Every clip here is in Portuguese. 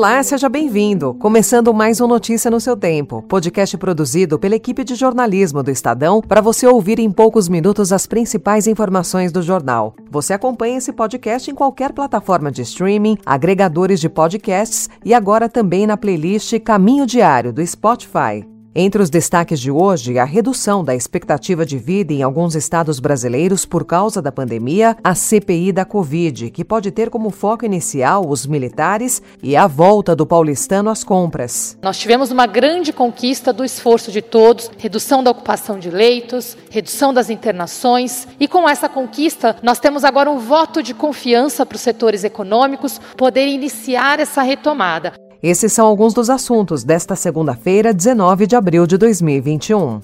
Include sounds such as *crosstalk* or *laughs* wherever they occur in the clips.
Olá, seja bem-vindo. Começando mais um Notícia no seu tempo, podcast produzido pela equipe de jornalismo do Estadão para você ouvir em poucos minutos as principais informações do jornal. Você acompanha esse podcast em qualquer plataforma de streaming, agregadores de podcasts e agora também na playlist Caminho Diário do Spotify. Entre os destaques de hoje, a redução da expectativa de vida em alguns estados brasileiros por causa da pandemia, a CPI da Covid, que pode ter como foco inicial os militares e a volta do paulistano às compras. Nós tivemos uma grande conquista do esforço de todos, redução da ocupação de leitos, redução das internações, e com essa conquista, nós temos agora um voto de confiança para os setores econômicos poderem iniciar essa retomada. Esses são alguns dos assuntos desta segunda-feira, 19 de abril de 2021.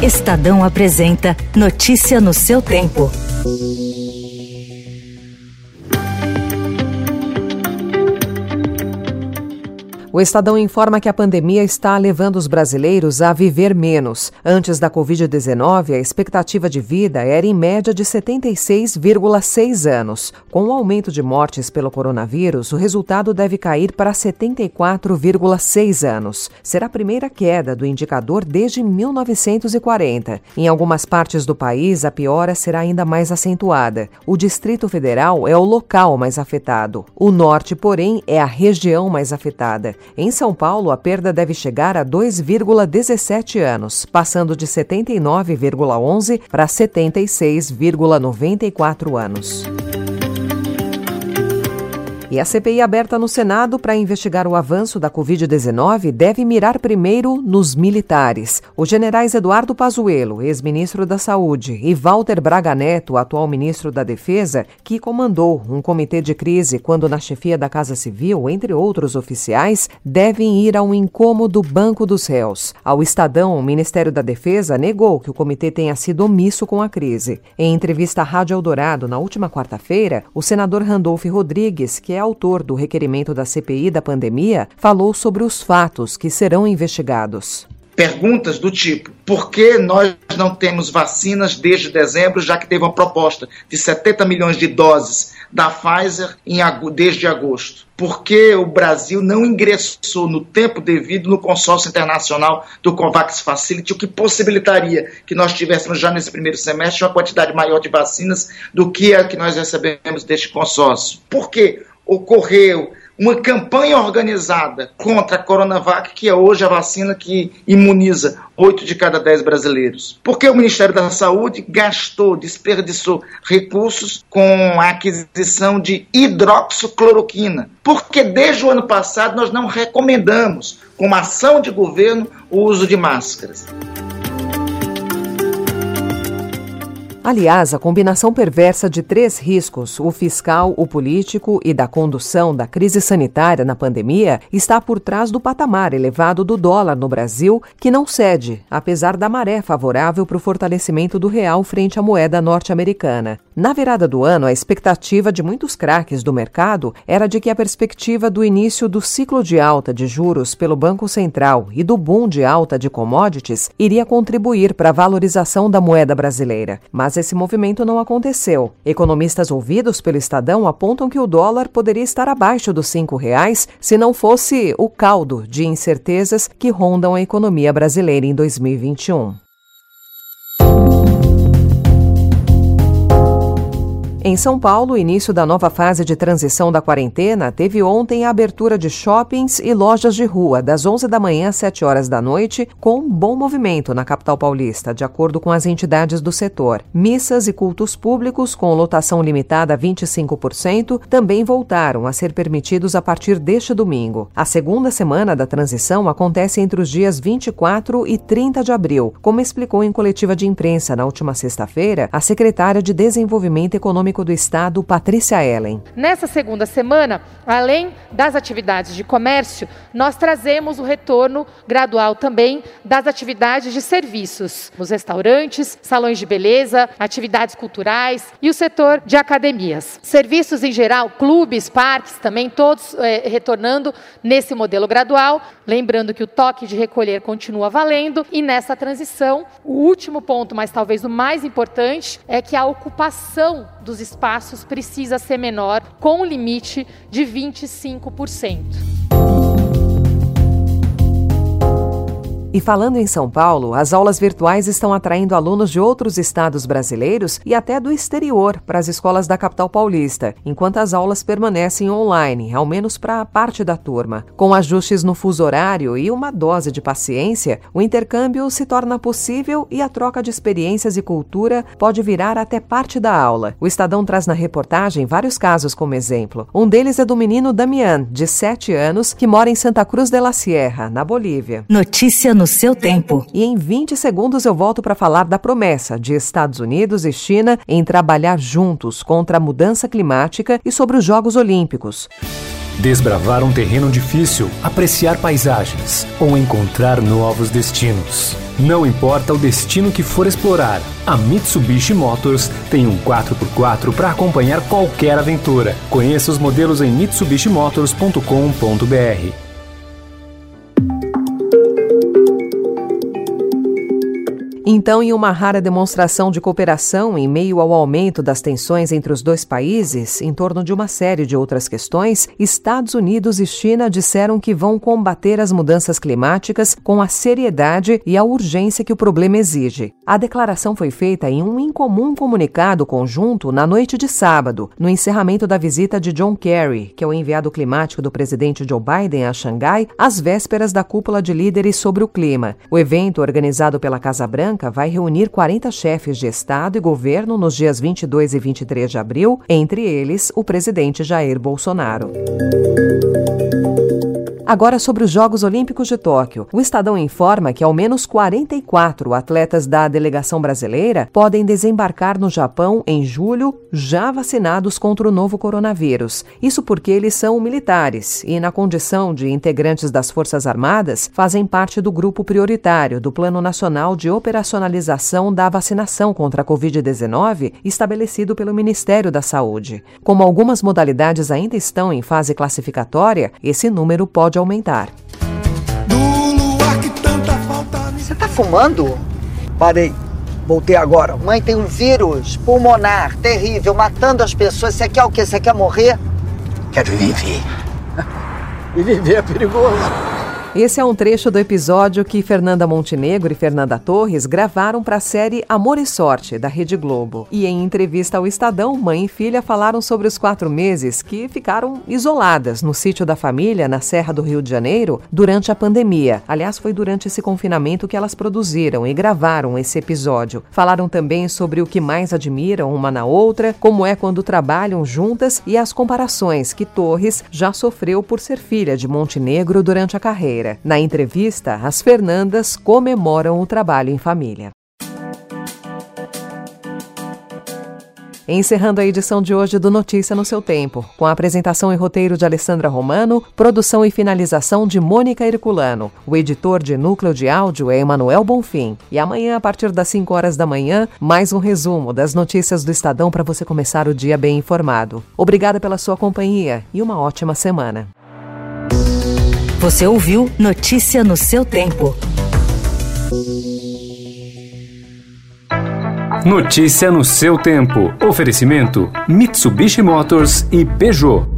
Estadão apresenta Notícia no seu tempo. O Estadão informa que a pandemia está levando os brasileiros a viver menos. Antes da Covid-19, a expectativa de vida era em média de 76,6 anos. Com o aumento de mortes pelo coronavírus, o resultado deve cair para 74,6 anos. Será a primeira queda do indicador desde 1940. Em algumas partes do país, a piora será ainda mais acentuada. O Distrito Federal é o local mais afetado. O Norte, porém, é a região mais afetada. Em São Paulo, a perda deve chegar a 2,17 anos, passando de 79,11 para 76,94 anos. E a CPI aberta no Senado para investigar o avanço da Covid-19 deve mirar primeiro nos militares. Os generais Eduardo Pazuello, ex-ministro da Saúde, e Walter Braga Neto, atual ministro da Defesa, que comandou um comitê de crise quando na chefia da Casa Civil, entre outros oficiais, devem ir ao incômodo Banco dos Réus. Ao Estadão, o Ministério da Defesa negou que o comitê tenha sido omisso com a crise. Em entrevista à Rádio Eldorado na última quarta-feira, o senador Randolph Rodrigues, que é autor do requerimento da CPI da pandemia, falou sobre os fatos que serão investigados. Perguntas do tipo: por que nós não temos vacinas desde dezembro, já que teve uma proposta de 70 milhões de doses da Pfizer em, desde agosto? Por que o Brasil não ingressou no tempo devido no consórcio internacional do COVAX Facility, o que possibilitaria que nós tivéssemos já nesse primeiro semestre uma quantidade maior de vacinas do que a que nós recebemos deste consórcio? Por que ocorreu uma campanha organizada contra a Coronavac, que é hoje a vacina que imuniza 8 de cada 10 brasileiros. Porque o Ministério da Saúde gastou, desperdiçou recursos com a aquisição de hidroxicloroquina. Porque desde o ano passado nós não recomendamos, como ação de governo, o uso de máscaras. Aliás, a combinação perversa de três riscos, o fiscal, o político e da condução da crise sanitária na pandemia, está por trás do patamar elevado do dólar no Brasil, que não cede, apesar da maré favorável para o fortalecimento do real frente à moeda norte-americana. Na virada do ano, a expectativa de muitos craques do mercado era de que a perspectiva do início do ciclo de alta de juros pelo Banco Central e do boom de alta de commodities iria contribuir para a valorização da moeda brasileira. Mas esse movimento não aconteceu. Economistas ouvidos pelo Estadão apontam que o dólar poderia estar abaixo dos cinco reais se não fosse o caldo de incertezas que rondam a economia brasileira em 2021. Em São Paulo, o início da nova fase de transição da quarentena teve ontem a abertura de shoppings e lojas de rua, das 11 da manhã às 7 horas da noite, com bom movimento na capital paulista, de acordo com as entidades do setor. Missas e cultos públicos, com lotação limitada a 25%, também voltaram a ser permitidos a partir deste domingo. A segunda semana da transição acontece entre os dias 24 e 30 de abril, como explicou em coletiva de imprensa na última sexta-feira a secretária de Desenvolvimento Econômico Do Estado, Patrícia Ellen. Nessa segunda semana, além das atividades de comércio, nós trazemos o retorno gradual também das atividades de serviços, os restaurantes, salões de beleza, atividades culturais e o setor de academias. Serviços em geral, clubes, parques também, todos é, retornando nesse modelo gradual. Lembrando que o toque de recolher continua valendo e nessa transição, o último ponto, mas talvez o mais importante, é que a ocupação dos espaços precisa ser menor, com limite de 25%. E falando em São Paulo, as aulas virtuais estão atraindo alunos de outros estados brasileiros e até do exterior para as escolas da capital paulista, enquanto as aulas permanecem online, ao menos para parte da turma. Com ajustes no fuso horário e uma dose de paciência, o intercâmbio se torna possível e a troca de experiências e cultura pode virar até parte da aula. O Estadão traz na reportagem vários casos como exemplo. Um deles é do menino Damian, de 7 anos, que mora em Santa Cruz de la Sierra, na Bolívia. Notícia no seu tempo. E em 20 segundos eu volto para falar da promessa de Estados Unidos e China em trabalhar juntos contra a mudança climática e sobre os Jogos Olímpicos. Desbravar um terreno difícil, apreciar paisagens ou encontrar novos destinos. Não importa o destino que for explorar, a Mitsubishi Motors tem um 4x4 para acompanhar qualquer aventura. Conheça os modelos em mitsubishimotors.com.br. Então, em uma rara demonstração de cooperação em meio ao aumento das tensões entre os dois países, em torno de uma série de outras questões, Estados Unidos e China disseram que vão combater as mudanças climáticas com a seriedade e a urgência que o problema exige. A declaração foi feita em um incomum comunicado conjunto na noite de sábado, no encerramento da visita de John Kerry, que é o enviado climático do presidente Joe Biden a Xangai, às vésperas da cúpula de líderes sobre o clima. O evento, organizado pela Casa Branca, vai reunir 40 chefes de Estado e governo nos dias 22 e 23 de abril, entre eles o presidente Jair Bolsonaro. Agora sobre os Jogos Olímpicos de Tóquio. O Estadão informa que ao menos 44 atletas da delegação brasileira podem desembarcar no Japão em julho, já vacinados contra o novo coronavírus. Isso porque eles são militares e, na condição de integrantes das Forças Armadas, fazem parte do grupo prioritário do Plano Nacional de Operacionalização da Vacinação contra a Covid-19, estabelecido pelo Ministério da Saúde. Como algumas modalidades ainda estão em fase classificatória, esse número pode pode aumentar. Você tá fumando? Parei. Voltei agora. Mãe, tem um vírus pulmonar terrível matando as pessoas. Você quer o quê? Você quer morrer? Quero viver. e *laughs* viver é perigoso. Esse é um trecho do episódio que Fernanda Montenegro e Fernanda Torres gravaram para a série Amor e Sorte, da Rede Globo. E em entrevista ao Estadão, mãe e filha falaram sobre os quatro meses que ficaram isoladas no sítio da família, na Serra do Rio de Janeiro, durante a pandemia. Aliás, foi durante esse confinamento que elas produziram e gravaram esse episódio. Falaram também sobre o que mais admiram uma na outra, como é quando trabalham juntas e as comparações que Torres já sofreu por ser filha de Montenegro durante a carreira. Na entrevista, as Fernandas comemoram o trabalho em família. Encerrando a edição de hoje do Notícia no seu tempo, com a apresentação e roteiro de Alessandra Romano, produção e finalização de Mônica Herculano. O editor de núcleo de áudio é Emanuel Bonfim. E amanhã, a partir das 5 horas da manhã, mais um resumo das notícias do Estadão para você começar o dia bem informado. Obrigada pela sua companhia e uma ótima semana. Você ouviu Notícia no seu tempo. Notícia no seu tempo. Oferecimento: Mitsubishi Motors e Peugeot.